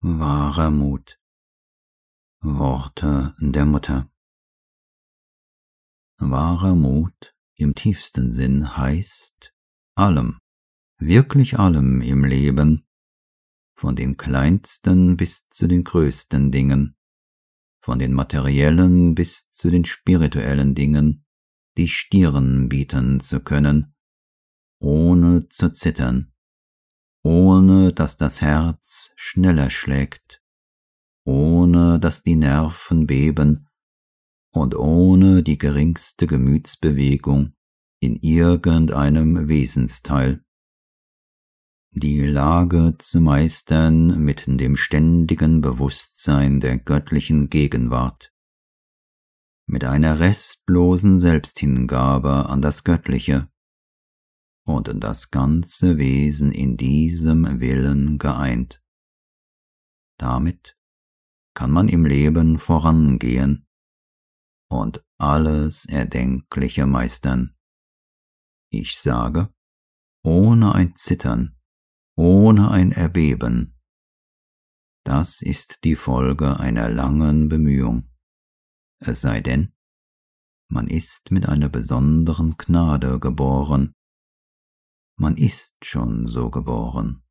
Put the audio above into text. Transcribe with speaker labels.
Speaker 1: Wahrer Mut. Worte der Mutter. Wahrer Mut im tiefsten Sinn heißt allem, wirklich allem im Leben, von den kleinsten bis zu den größten Dingen, von den materiellen bis zu den spirituellen Dingen, die Stirn bieten zu können, ohne zu zittern, ohne dass das Herz schneller schlägt, ohne dass die Nerven beben und ohne die geringste Gemütsbewegung in irgendeinem Wesensteil. Die Lage zu meistern mit dem ständigen Bewusstsein der göttlichen Gegenwart, mit einer restlosen Selbsthingabe an das Göttliche, und das ganze Wesen in diesem Willen geeint. Damit kann man im Leben vorangehen und alles Erdenkliche meistern. Ich sage, ohne ein Zittern, ohne ein Erbeben. Das ist die Folge einer langen Bemühung. Es sei denn, man ist mit einer besonderen Gnade geboren, man ist schon so geboren.